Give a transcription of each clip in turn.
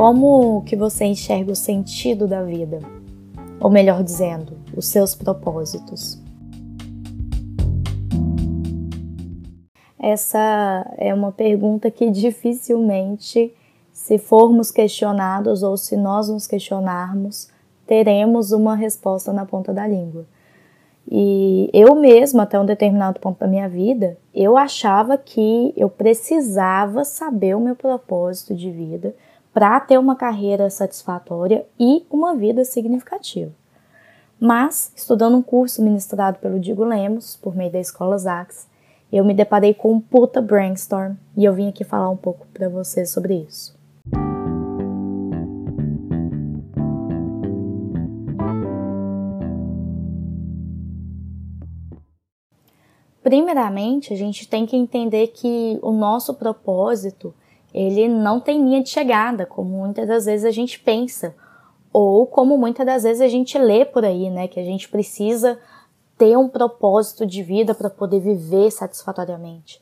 Como que você enxerga o sentido da vida? Ou melhor dizendo, os seus propósitos? Essa é uma pergunta que dificilmente, se formos questionados ou se nós nos questionarmos, teremos uma resposta na ponta da língua. E eu mesma, até um determinado ponto da minha vida, eu achava que eu precisava saber o meu propósito de vida para ter uma carreira satisfatória e uma vida significativa. Mas, estudando um curso ministrado pelo Digo Lemos, por meio da Escola Zax, eu me deparei com um puta brainstorm e eu vim aqui falar um pouco para vocês sobre isso. Primeiramente, a gente tem que entender que o nosso propósito, ele não tem linha de chegada, como muitas das vezes a gente pensa, ou como muitas das vezes a gente lê por aí, né, que a gente precisa ter um propósito de vida para poder viver satisfatoriamente.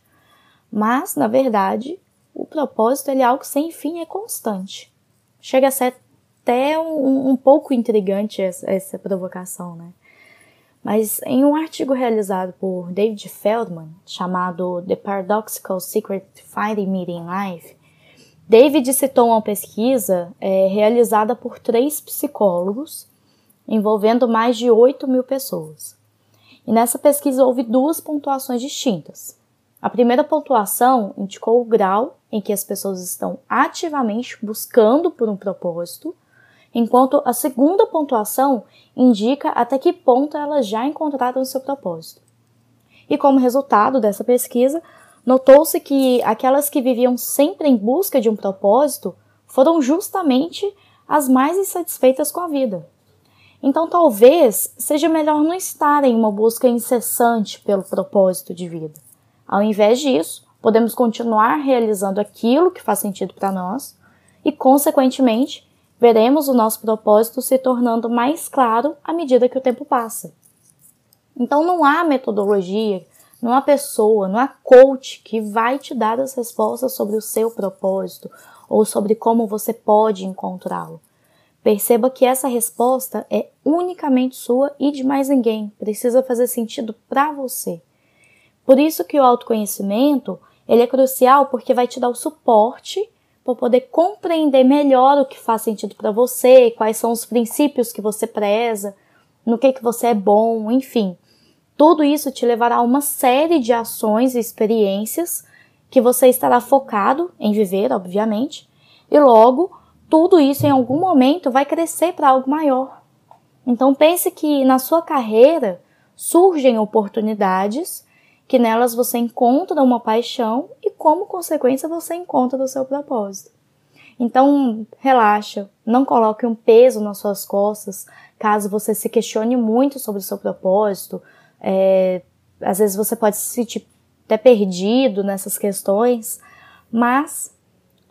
Mas, na verdade, o propósito ele é algo sem fim, é constante. Chega a ser até um, um pouco intrigante essa, essa provocação, né? Mas em um artigo realizado por David Feldman, chamado The Paradoxical Secret Finding Meaning Life, David citou uma pesquisa é, realizada por três psicólogos, envolvendo mais de 8 mil pessoas. E nessa pesquisa houve duas pontuações distintas. A primeira pontuação indicou o grau em que as pessoas estão ativamente buscando por um propósito, enquanto a segunda pontuação indica até que ponto elas já encontraram seu propósito. E como resultado dessa pesquisa, notou-se que aquelas que viviam sempre em busca de um propósito foram justamente as mais insatisfeitas com a vida. Então, talvez seja melhor não estar em uma busca incessante pelo propósito de vida. Ao invés disso, podemos continuar realizando aquilo que faz sentido para nós e, consequentemente, veremos o nosso propósito se tornando mais claro à medida que o tempo passa. Então não há metodologia, há pessoa, há coach que vai te dar as respostas sobre o seu propósito ou sobre como você pode encontrá-lo. Perceba que essa resposta é unicamente sua e de mais ninguém, precisa fazer sentido para você. Por isso que o autoconhecimento, ele é crucial porque vai te dar o suporte para poder compreender melhor o que faz sentido para você, quais são os princípios que você preza, no que que você é bom, enfim. Tudo isso te levará a uma série de ações e experiências que você estará focado em viver, obviamente, e logo tudo isso em algum momento vai crescer para algo maior. Então pense que na sua carreira surgem oportunidades que nelas você encontra uma paixão e, como consequência, você encontra o seu propósito. Então, relaxa, não coloque um peso nas suas costas caso você se questione muito sobre o seu propósito. É, às vezes você pode se sentir até perdido nessas questões, mas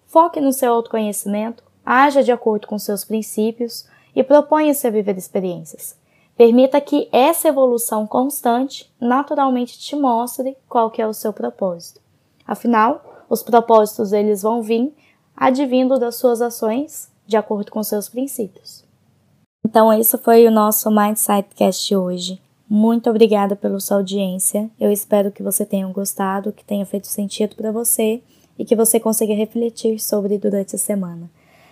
foque no seu autoconhecimento, haja de acordo com seus princípios e proponha-se a viver experiências. Permita que essa evolução constante naturalmente te mostre qual que é o seu propósito. Afinal, os propósitos eles vão vir advindo das suas ações de acordo com seus princípios. Então, esse foi o nosso Mindsightcast hoje. Muito obrigada pela sua audiência. Eu espero que você tenha gostado, que tenha feito sentido para você e que você consiga refletir sobre durante a semana.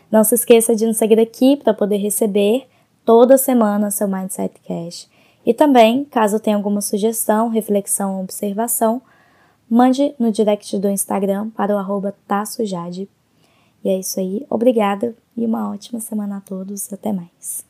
Não se esqueça de nos seguir aqui para poder receber toda semana seu Mindset Cash. E também, caso tenha alguma sugestão, reflexão ou observação, mande no direct do Instagram para o arroba. E é isso aí, obrigada e uma ótima semana a todos, até mais.